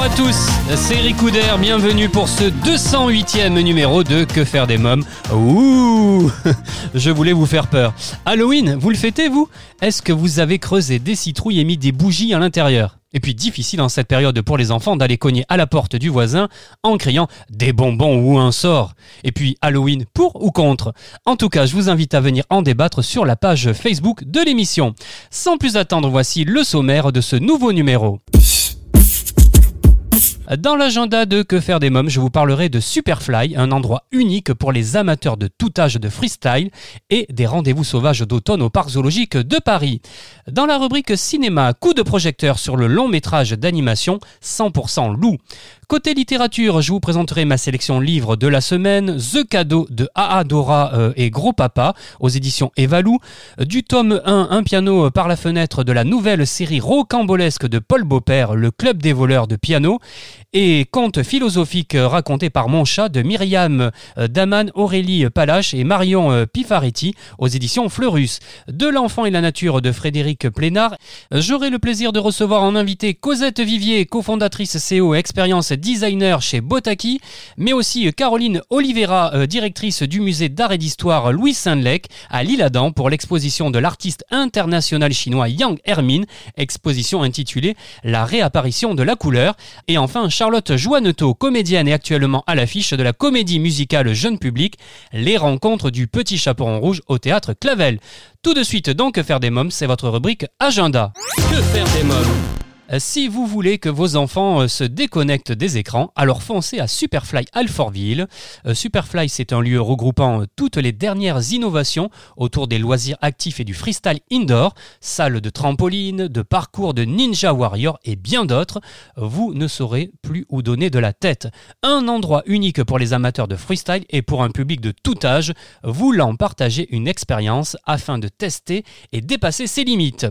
Bonjour à tous, c'est Eric Couder, bienvenue pour ce 208e numéro de Que faire des mômes. Ouh Je voulais vous faire peur. Halloween, vous le fêtez vous? Est-ce que vous avez creusé des citrouilles et mis des bougies à l'intérieur? Et puis difficile en cette période pour les enfants d'aller cogner à la porte du voisin en criant des bonbons ou un sort. Et puis Halloween pour ou contre? En tout cas, je vous invite à venir en débattre sur la page Facebook de l'émission. Sans plus attendre, voici le sommaire de ce nouveau numéro. Dans l'agenda de Que faire des mômes, je vous parlerai de Superfly, un endroit unique pour les amateurs de tout âge de freestyle et des rendez-vous sauvages d'automne au parc zoologique de Paris. Dans la rubrique cinéma, coup de projecteur sur le long métrage d'animation 100% loup. Côté littérature, je vous présenterai ma sélection livre de la semaine, The Cadeau de A.A. Dora euh, et Gros Papa aux éditions Evalou, du tome 1 Un piano par la fenêtre de la nouvelle série rocambolesque de Paul Beaupère, Le Club des voleurs de piano, et contes philosophiques racontés par mon chat de Myriam euh, Daman, Aurélie Palache et Marion euh, Pifaretti aux éditions Fleurus. De l'enfant et la nature de Frédéric Plénard, j'aurai le plaisir de recevoir en invité Cosette Vivier, cofondatrice CO Expérience designer chez Botaki, mais aussi Caroline Oliveira, euh, directrice du musée d'art et d'histoire Louis Saint-Lec à Lille-Adam pour l'exposition de l'artiste international chinois Yang Hermine, exposition intitulée La réapparition de la couleur. Et enfin Charlotte Joannetot, comédienne et actuellement à l'affiche de la comédie musicale jeune public Les rencontres du petit chaperon rouge au théâtre Clavel. Tout de suite donc faire des mômes, c'est votre rubrique agenda. Que faire des Euh, Si vous voulez que vos enfants euh, se déconnectent des écrans, alors foncez à Superfly Alfortville. Euh, Superfly, c'est un lieu regroupant euh, toutes les dernières innovations autour des loisirs actifs et du freestyle indoor, salles de trampoline, de parcours de Ninja Warrior et bien d'autres. Vous ne saurez plus où donner de la tête. Un endroit unique pour les amateurs de freestyle et pour un public de tout âge, voulant partager une expérience afin de tester et dépasser ses limites.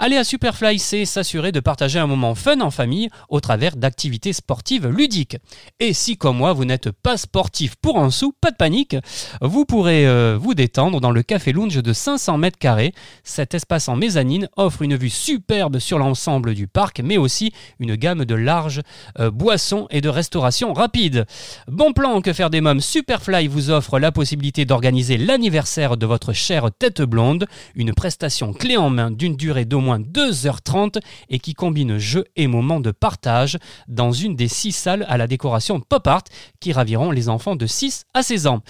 Aller à Superfly, c'est s'assurer de partager un moment fun en famille au travers d'activités sportives ludiques. Et si comme moi vous n'êtes pas sportif pour un sou, pas de panique, vous pourrez euh, vous détendre dans le café lounge de 500 mètres carrés. Cet espace en mezzanine offre une vue superbe sur l'ensemble du parc, mais aussi une gamme de larges euh, boissons et de restauration rapide. Bon plan que faire des mômes, Superfly vous offre la possibilité d'organiser l'anniversaire de votre chère tête blonde, une prestation clé en main d'une durée d'au moins 2h30 et qui combine jeux et moments de partage dans une des six salles à la décoration pop art qui raviront les enfants de 6 à 16 ans.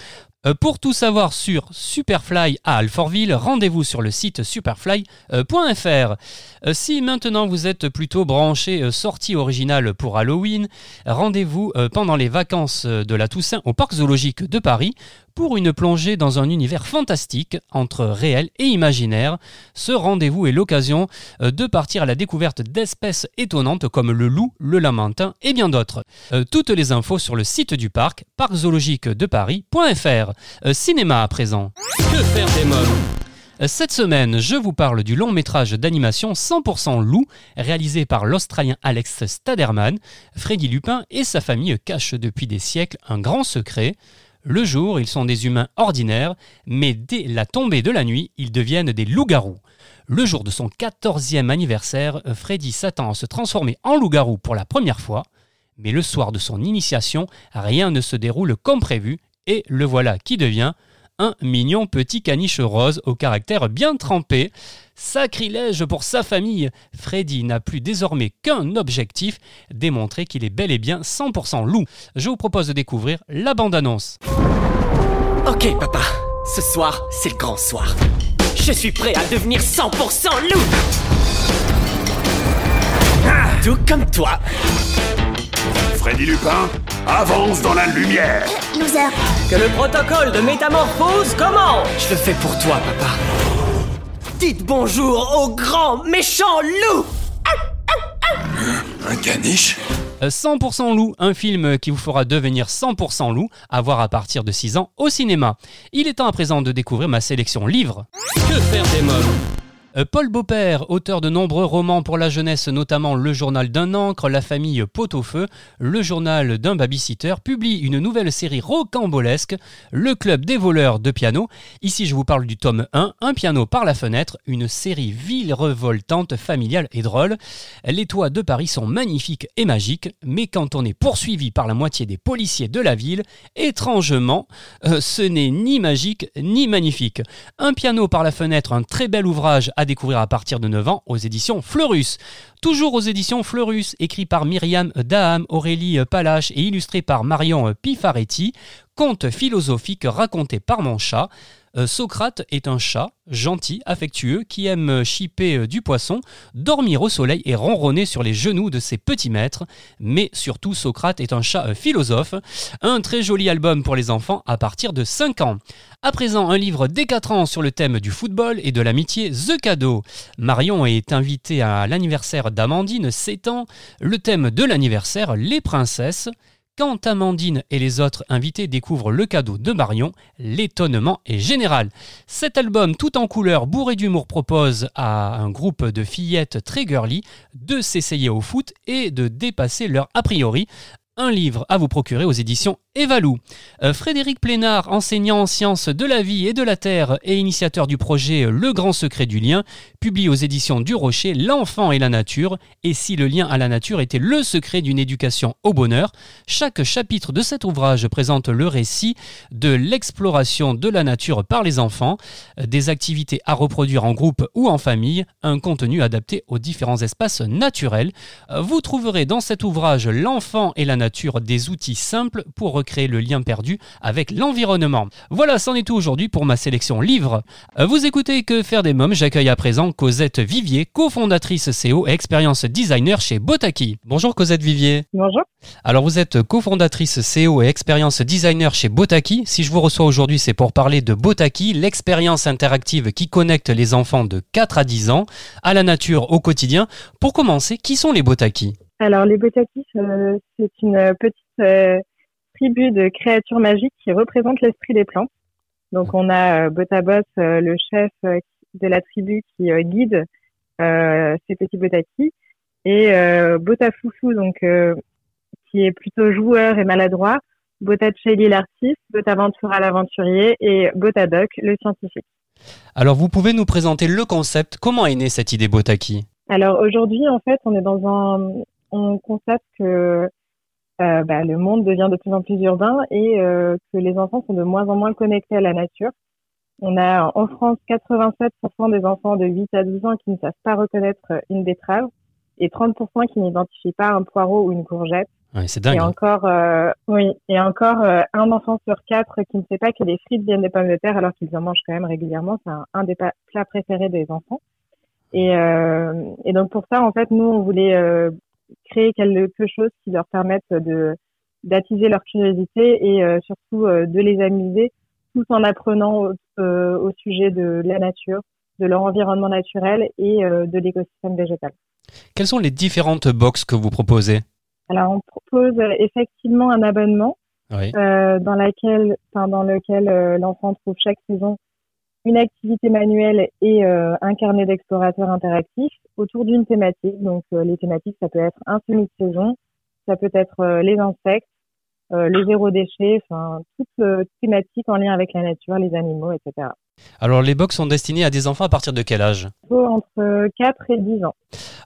Euh, Pour tout savoir sur Superfly à Alfortville, rendez-vous sur le site superfly.fr. Euh, Si maintenant vous êtes plutôt branché euh, sortie originale pour Halloween, rendez-vous pendant les vacances de la Toussaint au Parc zoologique de Paris pour une plongée dans un univers fantastique entre réel et imaginaire. Ce rendez-vous est l'occasion euh, de partir à la découverte d'espèces étonnantes comme le loup, le lamentin et bien d'autres. Euh, Toutes les infos sur le site du parc, parczoologiquedeparis.fr. Euh, Cinéma à présent. Que faire des mômes Cette semaine, je vous parle du long métrage d'animation 100% loup réalisé par l'Australien Alex Staderman. Freddy Lupin et sa famille cachent depuis des siècles un grand secret. Le jour, ils sont des humains ordinaires, mais dès la tombée de la nuit, ils deviennent des loups-garous. Le jour de son 14e anniversaire, Freddy s'attend à se transformer en loup-garou pour la première fois, mais le soir de son initiation, rien ne se déroule comme prévu, et le voilà qui devient un mignon petit caniche rose au caractère bien trempé. Sacrilège pour sa famille Freddy n'a plus désormais qu'un objectif, démontrer qu'il est bel et bien 100% loup. Je vous propose de découvrir la bande-annonce. Ok, papa. Ce soir, c'est le grand soir. Je suis prêt à devenir 100% loup. Ah, Tout comme toi. Freddy Lupin, avance dans la lumière. Loser. Que le protocole de métamorphose commence. Je le fais pour toi, papa. Dites bonjour au grand méchant loup. Un caniche? Euh, 100% loup, un film qui vous fera devenir 100% loup, à voir à partir de 6 ans au cinéma. Il est temps à présent de découvrir ma sélection livre. Que faire des mômes? Euh, Paul Beaupère, auteur de nombreux romans pour la jeunesse, notamment Le journal d'un encre, La famille pot au feu, Le journal d'un babysitter, publie une nouvelle série rocambolesque, Le club des voleurs de piano. Ici, je vous parle du tome 1, Un piano par la fenêtre, une série revoltante, familiale et drôle. Les toits de Paris sont magnifiques et magiques, mais quand on est poursuivi par la moitié des policiers de la ville, étrangement, euh, ce n'est ni magique ni magnifique. Un piano par la fenêtre, un très bel ouvrage à découvrir à partir de 9 ans aux éditions Fleurus. Toujours aux éditions Fleurus, écrit par Myriam Daham, Aurélie Palache et illustré par Marion Pifaretti, conte philosophique raconté par mon chat. Euh, Socrate est un chat gentil, affectueux, qui aime chipper euh, du poisson, dormir au soleil et ronronner sur les genoux de ses petits maîtres. Mais surtout, Socrate est un chat euh, philosophe. Un très joli album pour les enfants à partir de 5 ans. À présent, un livre dès 4 ans sur le thème du football et de l'amitié, The Cadeau. Marion est invitée à l'anniversaire d'Amandine, 7 ans. Le thème de l'anniversaire, les princesses. Quand Amandine et les autres invités découvrent le cadeau de Marion, l'étonnement est général. Cet album tout en couleur bourré d'humour propose à un groupe de fillettes très girly de s'essayer au foot et de dépasser leur a priori. Un livre à vous procurer aux éditions Evalou. Euh, Frédéric Plénard, enseignant en sciences de la vie et de la terre et initiateur du projet Le Grand Secret du Lien, publie aux éditions du Rocher L'enfant et la nature, et si le lien à la nature était le secret d'une éducation au bonheur. Chaque chapitre de cet ouvrage présente le récit de l'exploration de la nature par les enfants, euh, des activités à reproduire en groupe ou en famille, un contenu adapté aux différents espaces naturels. Euh, Vous trouverez dans cet ouvrage L'enfant et la nature des outils simples pour recréer le lien perdu avec l'environnement. Voilà, c'en est tout aujourd'hui pour ma sélection livre. Euh, Vous écoutez Que faire des mômes? J'accueille à présent Cosette Vivier, cofondatrice CO et expérience designer chez Botaki. Bonjour Cosette Vivier. Bonjour. Alors vous êtes cofondatrice CO et expérience designer chez Botaki. Si je vous reçois aujourd'hui, c'est pour parler de Botaki, l'expérience interactive qui connecte les enfants de 4 à 10 ans à la nature au quotidien. Pour commencer, qui sont les Botaki? Alors, les Botakis, euh, c'est une petite euh, tribu de créatures magiques qui représentent l'esprit des plantes. Donc, on a euh, Botabos, euh, le chef euh, de la tribu qui euh, guide ces petits Botakis, et Botafoufou, donc qui est plutôt joueur et maladroit, Botacheli l'artiste, Botaventura l'aventurier. Et Botadoc le scientifique. Alors vous pouvez nous présenter le concept, comment est née cette idée Botaki? Alors aujourd'hui, en fait, on est dans un, on constate que euh, bah, le monde devient de plus en plus urbain et euh, que les enfants sont de moins en moins connectés à la nature. On a en France 87% des enfants de 8 à 12 ans qui ne savent pas reconnaître une betterave et 30% qui n'identifient pas un poireau ou une courgette. Ouais, C'est dingue. Et encore, euh, oui, et encore euh, un enfant sur quatre qui ne sait pas que les frites viennent des pommes de terre alors qu'ils en mangent quand même régulièrement. C'est un, un des plats préférés des enfants. Et, euh, et donc pour ça, en fait, nous, on voulait euh, créer quelque chose qui leur permette de d'attiser leur curiosité et euh, surtout euh, de les amuser, tout en apprenant au, euh, au sujet de la nature, de leur environnement naturel et de l'écosystème végétal. Quelles sont les différentes boxes que vous proposez? Alors, on propose effectivement un abonnement Oui. dans laquelle, enfin, dans lequel l'enfant trouve chaque saison une activité manuelle et un carnet d'explorateurs interactifs autour d'une thématique. Donc, euh, les thématiques, ça peut être un semi de saison, ça peut être euh, les insectes, euh, le zéro déchet, enfin, toute thématique en lien avec la nature, les animaux, etc. Alors les box sont destinées à des enfants à partir de quel âge? Entre 4 et 10 ans.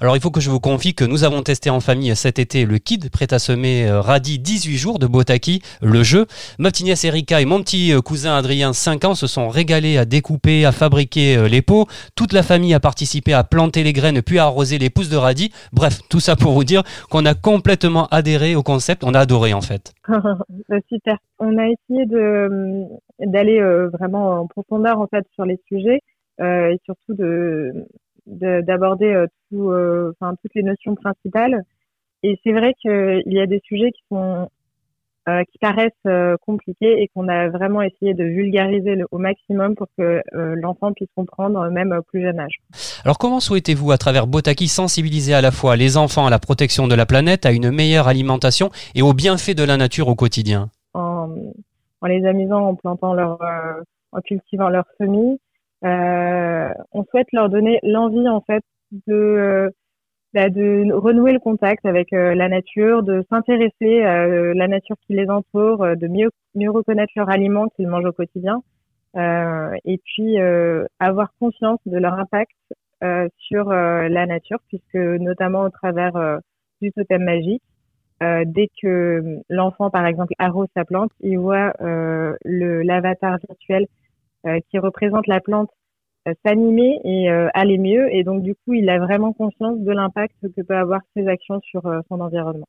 Alors il faut que je vous confie que nous avons testé en famille cet été le kid prêt à semer euh, radis 18 jours de Botaki, le jeu. Ma petite nièce Erika et mon petit euh, cousin Adrien 5 ans se sont régalés à découper, à fabriquer euh, les pots. Toute la famille a participé à planter les graines puis à arroser les pousses de radis. Bref, tout ça pour vous dire qu'on a complètement adhéré au concept, on a adoré en fait. Bah, Super. On a essayé de d'aller euh, vraiment en profondeur en fait sur les sujets euh, et surtout de de- d'aborder euh, tout, enfin toutes les notions principales. Et c'est vrai qu'il y a des sujets qui sont euh, qui paraissent euh, compliquées et qu'on a vraiment essayé de vulgariser le- au maximum pour que euh, l'enfant puisse comprendre même au plus jeune âge. Alors comment souhaitez-vous à travers Botaki sensibiliser à la fois les enfants à la protection de la planète, à une meilleure alimentation et aux bienfaits de la nature au quotidien? En, en les amusant, en plantant leur, euh, en cultivant leurs semis. Euh, on souhaite leur donner l'envie en fait de euh, bah, de renouer le contact avec la nature, de s'intéresser à la nature qui les entoure, de mieux mieux reconnaître leurs aliments qu'ils mangent au quotidien, et puis avoir conscience de leur impact sur la nature, puisque notamment au travers du totem magique. Euh, dès que l'enfant, par exemple, arrose sa plante, il voit euh, l'avatar virtuel euh, qui représente la plante euh, s'animer et euh, aller mieux. Et donc, du coup, il a vraiment conscience de l'impact que peut avoir ses actions sur euh, son environnement.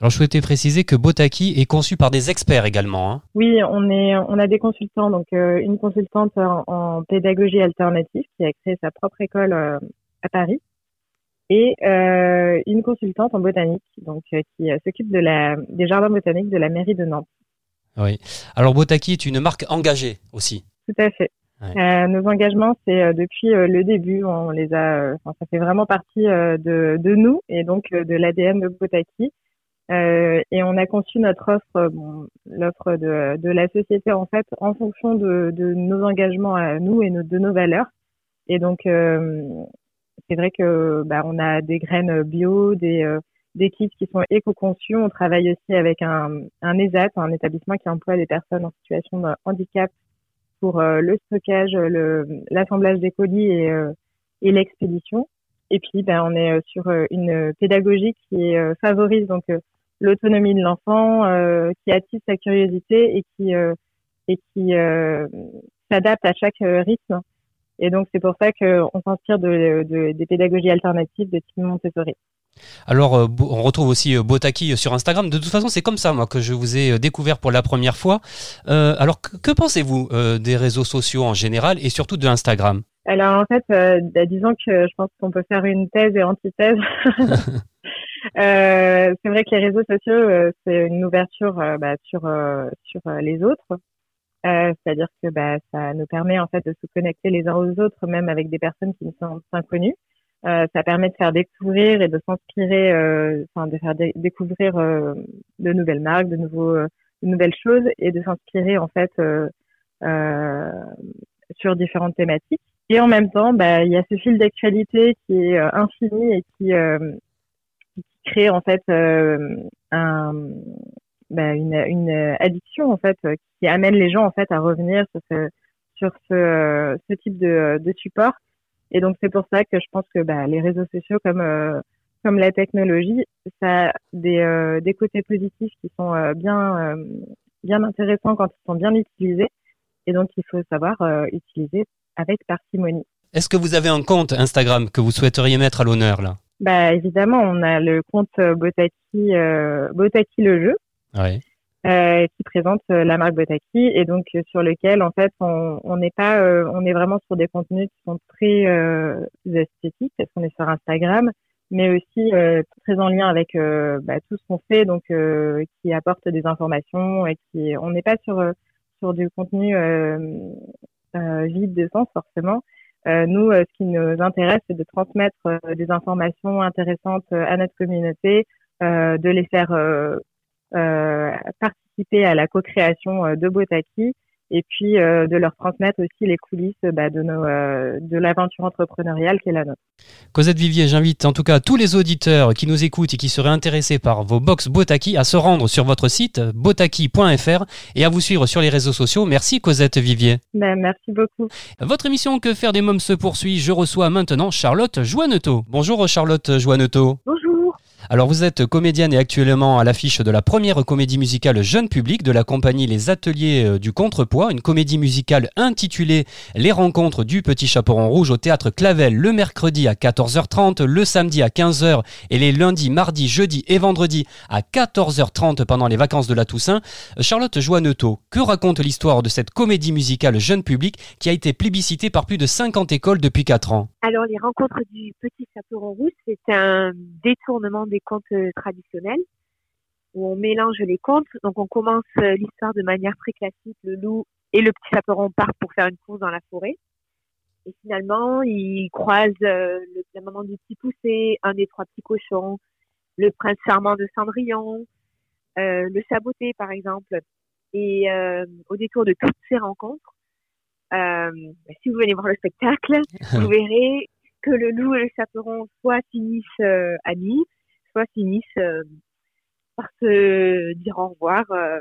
Alors je souhaitais préciser que Botaki est conçu par des experts également. hein. Oui, on est, on a des consultants, donc euh, une consultante en, en pédagogie alternative qui a créé sa propre école euh, à Paris, et euh, une consultante en botanique, donc euh, qui euh, s'occupe de la des jardins botaniques de la mairie de Nantes. Oui. Alors Botaki est une marque engagée aussi. Tout à fait. Ouais. Nos engagements, c'est depuis le début, on les a, enfin, ça fait vraiment partie de, de nous et donc de l'ADN de Botaki. Et on a conçu notre offre, bon, l'offre de, de la société en fait, en fonction de, de nos engagements à nous et nos- de nos valeurs. Et donc, euh, c'est vrai que bah, on a des graines bio, des, euh, des kits qui sont éco-conçus. On travaille aussi avec un, un ESAT, un établissement qui emploie des personnes en situation de handicap pour euh, le stockage, l'assemblage des colis et, euh, l'expédition. Et puis, ben, on est euh, sur euh, une pédagogie qui euh, favorise donc euh, l'autonomie de l'enfant, euh, qui attise sa curiosité et qui euh, euh, s'adapte à chaque euh, rythme. Et donc, c'est pour ça qu'on s'inspire de, de- des pédagogies alternatives de type Montessori. Alors euh, on retrouve aussi euh, Botaki sur Instagram. De toute façon c'est comme ça moi que je vous ai euh, découvert pour la première fois. Euh, alors que, que pensez-vous euh, des réseaux sociaux en général et surtout de Instagram? Alors en fait, euh, bah, disons que je pense qu'on peut faire une thèse et antithèse. Euh, c'est vrai que les réseaux sociaux, euh, c'est une ouverture euh, bah, sur euh, sur euh, les autres. Euh, C'est-à-dire que bah, ça nous permet en fait de se connecter les uns aux autres, même avec des personnes qui nous sont inconnues. Euh, ça permet de faire découvrir et de s'inspirer, euh, enfin de faire dé- découvrir euh, de nouvelles marques, de nouveaux, euh, de nouvelles choses et de s'inspirer en fait sur différentes thématiques. Et en même temps, bah, il y a ce fil d'actualité qui est infini et qui, qui crée en fait un, bah, une, une addiction en fait euh, qui amène les gens en fait à revenir sur ce, sur ce, ce type de, de support. Et donc c'est pour ça que je pense que bah, les réseaux sociaux comme euh, comme la technologie, ça a des, euh, des côtés positifs qui sont euh, bien bien intéressants quand ils sont bien utilisés. Et donc il faut savoir utiliser avec parcimonie. Est-ce que vous avez un compte Instagram que vous souhaiteriez mettre à l'honneur là? Bah évidemment, on a le compte Botaki, Botaki le jeu, Euh, qui présente euh, la marque Botaki et donc euh, sur lequel en fait on n'est pas, on est vraiment sur des contenus qui sont très esthétiques parce qu'on est sur Instagram, mais aussi très en lien avec bah, tout ce qu'on fait, donc qui apporte des informations et qui, on n'est pas sur sur du contenu vide de sens forcément. Nous, ce qui nous intéresse, c'est de transmettre des informations intéressantes à notre communauté, de les faire participer à la co-création euh, de Botaki et puis euh, de leur transmettre aussi les coulisses bah, de, nos, euh, de l'aventure entrepreneuriale qui est la nôtre. Cosette Vivier, j'invite en tout cas tous les auditeurs qui nous écoutent et qui seraient intéressés par vos box Botaki à se rendre sur votre site botaki.fr et à vous suivre sur les réseaux sociaux. Merci Cosette Vivier. Ben, merci beaucoup. Votre émission Que faire des mômes se poursuit. Je reçois maintenant Charlotte Joannetot. Bonjour Charlotte Joannetot. Bonjour. Alors vous êtes comédienne et actuellement à l'affiche de la première comédie musicale jeune public de la compagnie Les Ateliers euh, du Contrepoids, une comédie musicale intitulée Les rencontres du Petit Chaperon Rouge au théâtre Clavel le mercredi à 14h30, le samedi à 15h et les lundis, mardis, jeudis et vendredis à 14h30 pendant les vacances de la Toussaint. Charlotte Joannetot, que raconte l'histoire de cette comédie musicale jeune public qui a été plébiscitée par plus de 50 écoles depuis 4 ans? Alors, les rencontres du petit chaperon rouge, c'est un détournement des contes euh, traditionnels. où on mélange les contes. Donc on commence euh, l'histoire de manière très classique. Le loup et le petit chaperon partent pour faire une course dans la forêt. Et finalement, ils croisent euh, le, la maman du petit poussé, un des trois petits cochons, le prince charmant de Cendrillon, euh, le saboté par exemple. Et euh, au détour de toutes ces rencontres, si vous venez voir le spectacle, vous verrez que le loup et le chaperon soit finissent amis, soit finissent euh, par se dire au revoir. euh,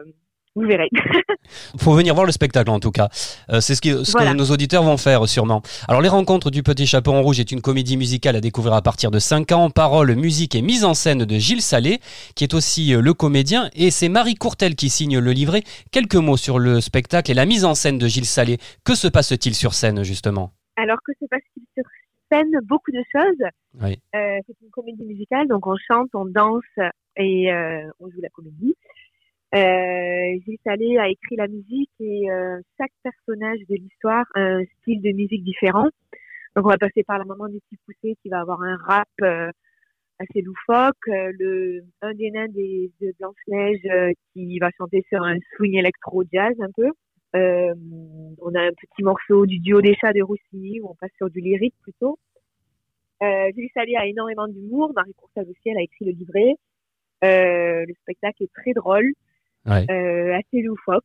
vous verrez. faut venir voir le spectacle en tout cas. Euh, c'est ce, qui- ce Voilà. que nos auditeurs vont faire sûrement. Alors Les Rencontres du Petit Chaperon Rouge est une comédie musicale à découvrir à partir de 5 ans. Paroles, musique et mise en scène de Gilles Salé, qui est aussi le comédien. Et c'est Marie Courtel qui signe le livret. Quelques mots sur le spectacle et la mise en scène de Gilles Salé. Que se passe-t-il sur scène justement? Alors que se passe-t-il sur scène Beaucoup de choses. Oui. Euh, c'est une comédie musicale, donc on chante, on danse et euh, on joue la comédie. Euh, Gilles Salé a écrit la musique et euh, chaque personnage de l'histoire a un style de musique différent. Donc on va passer par la maman du petit poussé qui va avoir un rap assez loufoque, le un des nains des, de Blanche Neige qui va chanter sur un swing électro jazz un peu. Euh, on a un petit morceau du duo des chats de Rossini où on passe sur du lyrique plutôt. Euh, Julie Salé a énormément d'humour. Marie Courcelles aussi, elle a écrit le livret. Euh, le spectacle est très drôle, Ouais. euh, assez loufoque.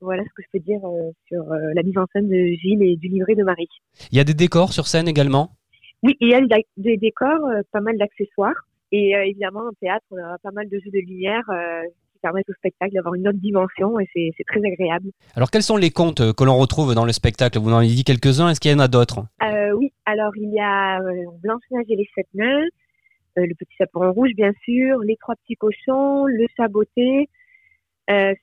Voilà ce que je peux dire sur la mise en scène de Gilles et du livret de Marie. Il y a des décors sur scène également? Oui, il y a des- décors, pas mal d'accessoires. Et évidemment, en théâtre, on a pas mal de jeux de lumière qui permettent au spectacle d'avoir une autre dimension et c'est très agréable. Alors quels sont les contes euh, que l'on retrouve dans le spectacle? Vous en avez dit quelques-uns, est-ce qu'il y en a d'autres? Euh, oui, alors il y a euh, Blanche-Neige et les sept nains, euh, le petit chaperon rouge bien sûr, les trois petits cochons, le saboté,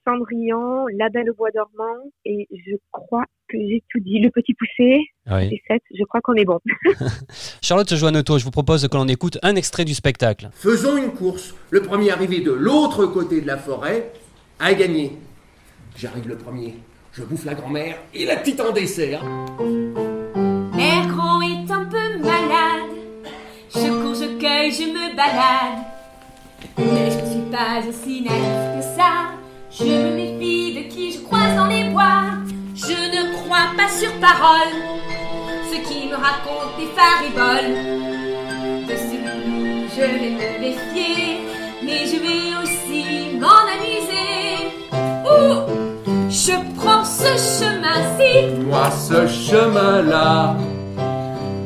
Cendrillon, la belle au bois dormant et je crois j'ai tout dit, le petit poussé, Oui. les sept, je crois qu'on est bon. Charlotte Joanneto, je vous propose que l'on écoute un extrait du spectacle. Faisons une course. Le premier arrivé de l'autre côté de la forêt a gagné. J'arrive le premier. Je bouffe la grand-mère et la petite en dessert. Mère grand est un peu malade. Je cours, je cueille, je me balade. Mais je ne suis pas aussi naïf que ça. Je pas sur parole. Ceux qui me racontent des fariboles. De celui je vais me méfier. Mais je vais aussi m'en amuser. Ouh, je prends ce chemin-ci. Moi, ce chemin-là,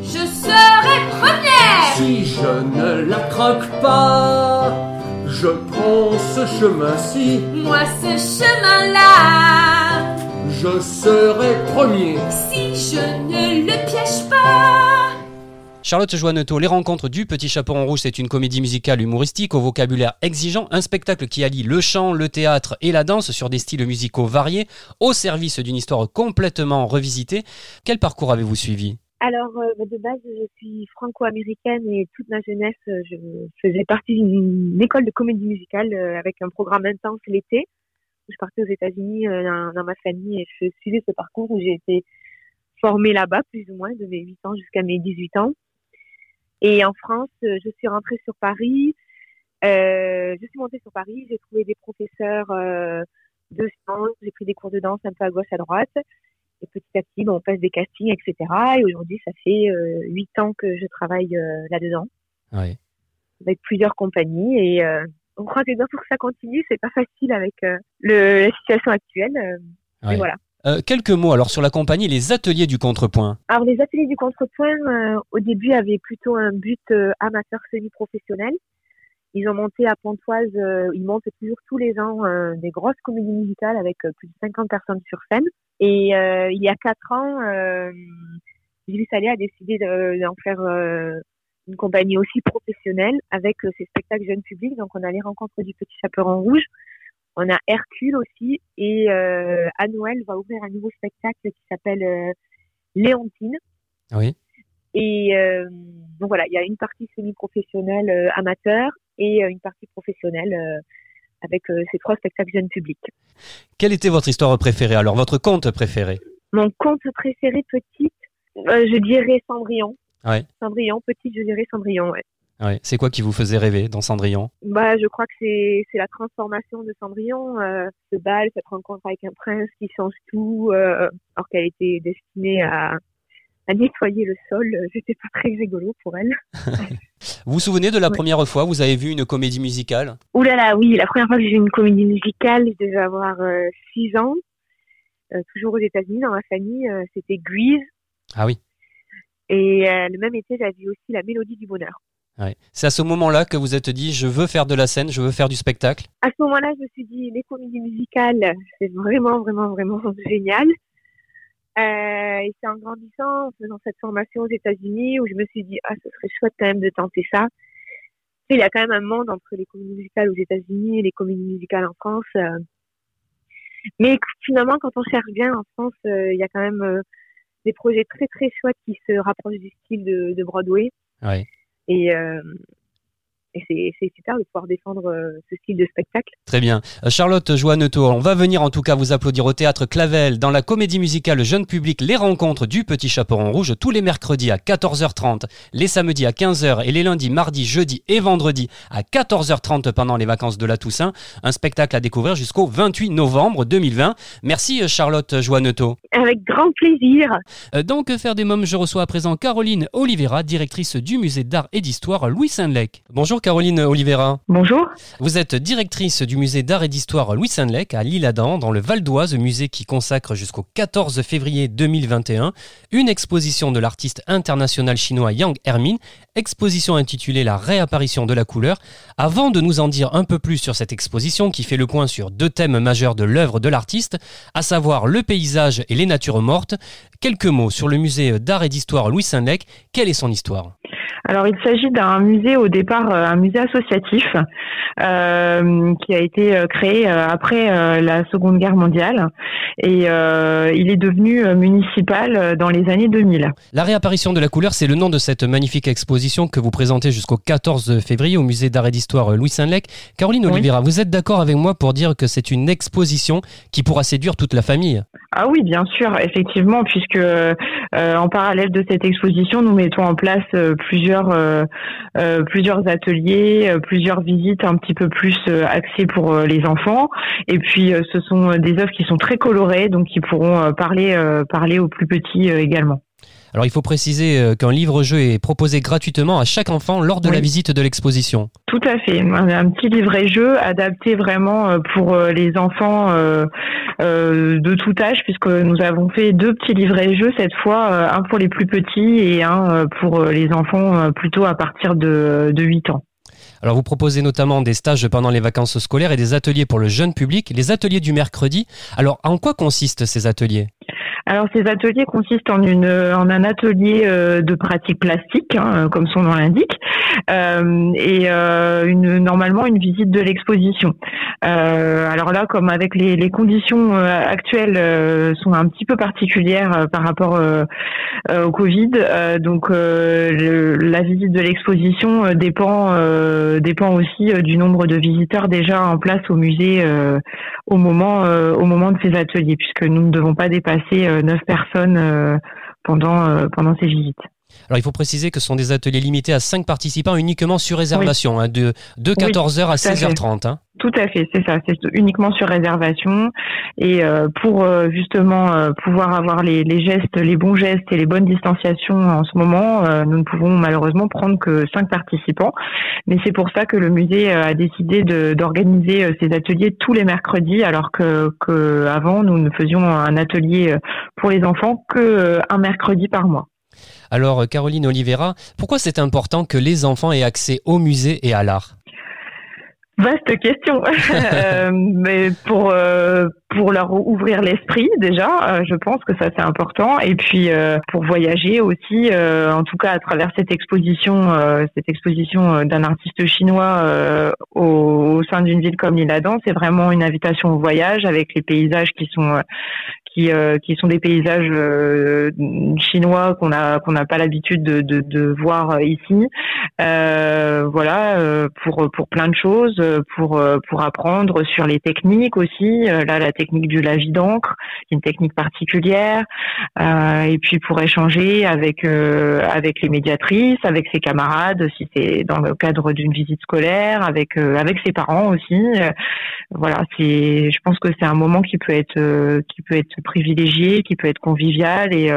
Je serai première si je ne la croque pas, je prends ce chemin-ci, Moi ce chemin-là je serai premier. Si je ne le piège pas Charlotte Joanneto, Les Rencontres du Petit Chaperon Rouge, c'est une comédie musicale humoristique au vocabulaire exigeant, un spectacle qui allie le chant, le théâtre et la danse sur des styles musicaux variés, au service d'une histoire complètement revisitée. Quel parcours avez-vous suivi? Alors, euh, bah, de base, je suis franco-américaine et toute ma jeunesse, euh, je faisais partie d'une école de comédie musicale euh, avec un programme intense l'été. Je partais aux États-Unis euh, dans, dans ma famille et je suivais ce parcours où j'ai été formée là-bas, plus ou moins, de mes 8 ans jusqu'à mes 18 ans. Et en France, euh, je suis rentrée sur Paris. Euh, je suis montée sur Paris, j'ai trouvé des professeurs euh, de danse, j'ai pris des cours de danse un peu à gauche, à droite. Et petit à petit, on passe des castings, etc. Et aujourd'hui, ça fait euh, huit ans que je travaille là-dedans, Oui. avec plusieurs compagnies. Et on croit que bien pour que ça continue, c'est pas facile avec euh, le, la situation actuelle. euh, Ouais. Mais voilà. Euh, quelques mots alors sur la compagnie Les Ateliers du Contrepoint. Alors, les ateliers du contrepoint, euh, au début, avaient plutôt un but euh, amateur semi-professionnel. Ils ont monté à Pontoise, ils montent toujours tous les ans des grosses comédies musicales avec plus de 50 personnes sur scène. Et il y a quatre ans, Gilles Salé a décidé de- d'en faire une compagnie aussi professionnelle avec euh, ses spectacles jeunes publics. Donc, on a les rencontres du Petit Chaperon Rouge, on a Hercule aussi, et euh, à Noël va ouvrir un nouveau spectacle qui s'appelle euh, Léontine. Oui. Et euh, donc voilà, il y a une partie semi-professionnelle amateur et une partie professionnelle avec ces trois spectacles jeunes publics. Quelle était votre histoire préférée? Alors, votre conte préféré? Mon conte préféré petite, je dirais Cendrillon. Ouais. Cendrillon, petite, je dirais Cendrillon, ouais. Ouais. C'est quoi qui vous faisait rêver dans Cendrillon? Bah, je crois que c'est la transformation de Cendrillon, euh, ce bal, cette rencontre avec un prince qui change tout, euh, alors qu'elle était destinée à, à nettoyer le sol. C'était pas très rigolo pour elle. Vous vous souvenez de la Ouais. première fois où vous avez vu une comédie musicale? Ouh là là, oui, la première fois que j'ai vu une comédie musicale, je devais avoir 6 ans, euh, toujours aux États-Unis, dans ma famille, euh, c'était Grease. Ah oui. Et euh, le même été, j'avais vu aussi La Mélodie du Bonheur. Ouais. C'est à ce moment-là que vous êtes dit je veux faire de la scène, je veux faire du spectacle. À ce moment-là, je me suis dit, les comédies musicales, c'est vraiment, vraiment, vraiment génial. Euh, et c'est en grandissant, en faisant cette formation aux États-Unis, où je me suis dit, ah, ce serait chouette quand même de tenter ça. Il y a quand même un monde entre les comédies musicales aux États-Unis et les comédies musicales en France. euh. Mais finalement, quand on cherche bien en France, euh, il y a quand même des projets très, très chouettes qui se rapprochent du style de, de Broadway. Ouais. Et, euh, et c'est super de pouvoir défendre euh, ce style de spectacle. Très bien. Euh, Charlotte Joanneto, on va venir en tout cas vous applaudir au théâtre Clavel dans la comédie musicale jeune public Les Rencontres du Petit Chaperon Rouge tous les mercredis à 14h30, les samedis à 15h et les lundis, mardis, jeudis et vendredis à 14h30 pendant les vacances de la Toussaint. Un spectacle à découvrir jusqu'au 28 novembre 2020. Merci euh, Charlotte Joanneto. Avec grand plaisir. Donc, faire des mômes, je reçois à présent Caroline Oliveira, directrice du musée d'art et d'histoire Louis Saint-Lec. Bonjour Caroline Oliveira. Bonjour. Vous êtes directrice du musée d'art et d'histoire Louis Saint-Lec à L'Isle-Adam, dans le Val d'Oise, musée qui consacre jusqu'au 14 février 2021 une exposition de l'artiste international chinois Yang Hermin, exposition intitulée La réapparition de la couleur. Avant de nous en dire un peu plus sur cette exposition qui fait le point sur deux thèmes majeurs de l'œuvre de l'artiste, à savoir le paysage et les natures mortes, quelques mots sur le musée d'art et d'histoire Louis Saint-Lec. Quelle est son histoire? Alors, il s'agit d'un musée au départ, euh, un musée associatif euh, qui a été euh, créé après la Seconde Guerre mondiale et euh, il est devenu municipal dans les années 2000. La réapparition de la couleur, c'est le nom de cette magnifique exposition que vous présentez jusqu'au 14 février au musée d'art et d'histoire Louis Saint-Lec. Caroline Oui. Oliveira, vous êtes d'accord avec moi pour dire que c'est une exposition qui pourra séduire toute la famille? Ah oui, bien sûr, effectivement, puisque euh, en parallèle de cette exposition, nous mettons en place euh, plusieurs euh, euh, plusieurs ateliers, euh, plusieurs visites un petit peu plus axées pour les enfants. Et puis, ce sont des œuvres qui sont très colorées, donc qui pourront parler parler aux plus petits également. Alors il faut préciser euh, qu'un livre-jeu est proposé gratuitement à chaque enfant lors de Oui. la visite de l'exposition. Tout à fait. Un, petit livret jeu adapté vraiment euh, pour euh, les enfants de tout âge, puisque nous avons fait deux petits livrets jeux cette fois, un pour les plus petits et un pour les enfants plutôt à partir de, de 8 ans. Alors vous proposez notamment des stages pendant les vacances scolaires et des ateliers pour le jeune public, les ateliers du mercredi. Alors en quoi consistent ces ateliers? Alors ces ateliers consistent en une en un atelier euh, de pratique plastique, hein, comme son nom l'indique, euh, et euh, une, normalement une visite de l'exposition. Euh, alors là, comme avec les, les conditions euh, actuelles euh, sont un petit peu particulières euh, par rapport euh, euh, au Covid, euh, donc euh, le- la visite de l'exposition euh, dépend euh, dépend aussi euh, du nombre de visiteurs déjà en place au musée euh, au moment euh, au moment de ces ateliers, puisque nous ne devons pas dépasser euh, neuf personnes euh, pendant euh, pendant ces visites. Alors il faut préciser que ce sont des ateliers limités à 5 participants uniquement sur réservation, hein, de, de 14h à tout à fait. 16h30. hein. Tout à fait, c'est ça. C'est uniquement sur réservation et euh, pour euh, justement euh, pouvoir avoir les, les gestes, les bons gestes et les bonnes distanciations en ce moment, nous ne pouvons malheureusement prendre que cinq participants. Mais c'est pour ça que le musée a décidé d'organiser ces ateliers tous les mercredis, alors que, que avant nous ne faisions un atelier pour les enfants que un mercredi par mois. Alors Caroline Oliveira, pourquoi c'est important que les enfants aient accès au musée et à l'art? Vaste question, Euh, pour euh, pour leur ouvrir l'esprit déjà, euh, je pense que ça c'est important, et puis pour voyager aussi, en tout cas à travers cette exposition, cette exposition d'un artiste chinois au, sein d'une ville comme l'Isle-Adam, c'est vraiment une invitation au voyage avec les paysages qui sont qui qui sont des paysages chinois qu'on a qu'on n'a pas l'habitude de, voir ici. voilà pour pour plein de choses, pour pour apprendre sur les techniques aussi. là, la technique du lavis d'encre, une technique particulière. et puis pour échanger avec avec les médiatrices, avec ses camarades, si c'est dans le cadre d'une visite scolaire, avec avec ses parents aussi. voilà, c'est, je pense que c'est un moment qui peut être qui peut être privilégié, qui peut être convivial et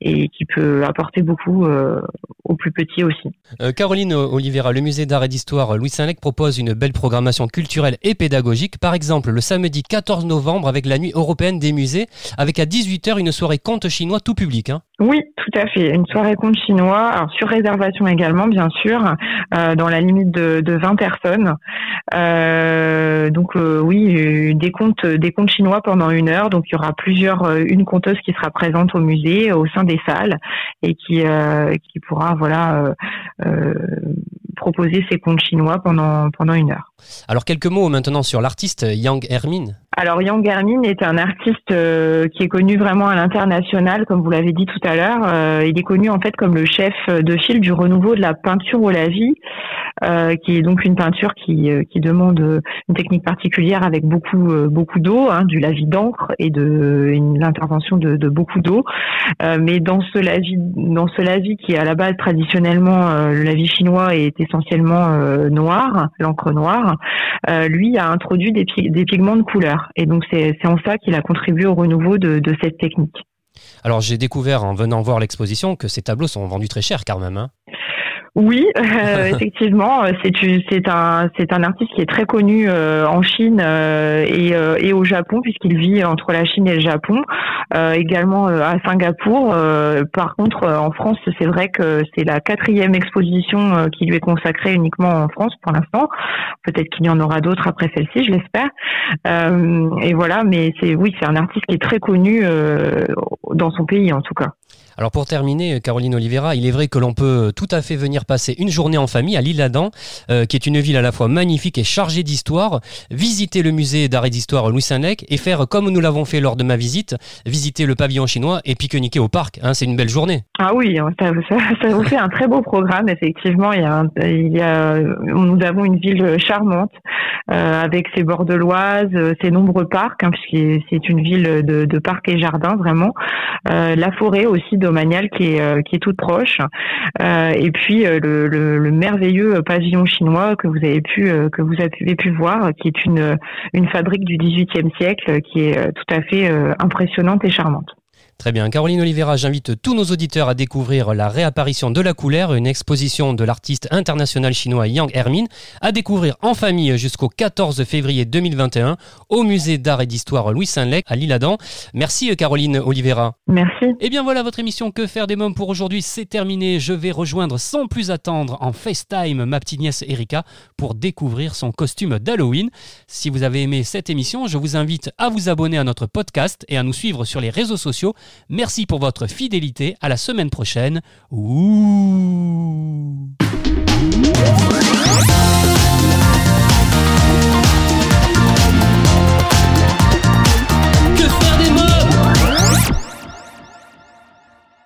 et qui peut apporter beaucoup euh, aux plus petits aussi. Euh, Caroline Oliveira, le musée d'art et d'histoire Louis Saint-Lec propose une belle programmation culturelle et pédagogique. Par exemple, le samedi 14 novembre avec la nuit européenne des musées, avec à 18h une soirée conte chinois tout public. Hein. Oui, tout à fait. Une soirée conte chinois, alors sur réservation également, bien sûr, euh, dans la limite de, de 20 personnes. Donc oui, des contes, des contes chinois pendant une heure. Donc il y aura plusieurs, une conteuse qui sera présente au musée au sein des salles et qui qui pourra voilà proposer ses contes chinois pendant pendant une heure. Alors quelques mots maintenant sur l'artiste Yang Hermine. Alors Yang Hermine est un artiste euh, qui est connu vraiment à l'international, comme vous l'avez dit tout à l'heure. Euh, il est connu en fait comme le chef de file du renouveau de la peinture au lavis, euh, qui est donc une peinture qui, qui demande une technique particulière avec beaucoup beaucoup d'eau, hein, du lavis d'encre et de l'intervention de, beaucoup d'eau. mais dans ce lavis dans ce lavis qui à la base traditionnellement le lavis chinois est essentiellement noir, l'encre noire, lui a introduit des pigments de couleur. Et donc c'est en ça qu'il a contribué au renouveau de, cette technique. Alors j'ai découvert en venant voir l'exposition que ces tableaux sont vendus très cher quand même. Hein. Oui, euh, effectivement, c'est c'est un c'est un artiste qui est très connu euh, en Chine euh, et, et au Japon puisqu'il vit entre la Chine et le Japon, également à Singapour. par contre, en France, c'est vrai que c'est la quatrième exposition qui lui est consacrée uniquement en France pour l'instant. Peut-être qu'il y en aura d'autres après celle-ci, je l'espère. et voilà, mais c'est oui, c'est un artiste qui est très connu dans son pays en tout cas. Alors pour terminer, Caroline Oliveira, il est vrai que l'on peut tout à fait venir passer une journée en famille à l'Île-Adam, euh, qui est une ville à la fois magnifique et chargée d'histoire, visiter le musée d'art et d'histoire Louis Saint-Lec et faire comme nous l'avons fait lors de ma visite, visiter le pavillon chinois et pique-niquer au parc. Hein, c'est une belle journée. Ah oui, ça, vous fait un très beau programme, effectivement. Il y a, nous avons une ville charmante euh, avec ses bords de l'Oise, ses nombreux parcs, hein, puisque c'est une ville de, parcs et jardins vraiment. Euh, la forêt aussi de qui est, euh, qui est toute proche. Euh, et puis euh, le, le, merveilleux pavillon chinois que vous avez pu que vous avez pu voir, qui est une une fabrique du XVIIIe siècle, qui est tout à fait impressionnante et charmante. Très bien. Caroline Oliveira, j'invite tous nos auditeurs à découvrir la réapparition de la couleur, une exposition de l'artiste international chinois Yang Hermine, à découvrir en famille jusqu'au 14 février 2021 au musée d'art et d'histoire Louis Saint-Lec à Lille-Adam. Merci Caroline Oliveira. Merci. Et eh bien voilà, votre émission Que faire des mômes pour aujourd'hui, c'est terminé. Je vais rejoindre sans plus attendre en FaceTime ma petite nièce Erika pour découvrir son costume d'Halloween. Si vous avez aimé cette émission, je vous invite à vous abonner à notre podcast et à nous suivre sur les réseaux sociaux Merci pour votre fidélité. À la semaine prochaine. Ouh.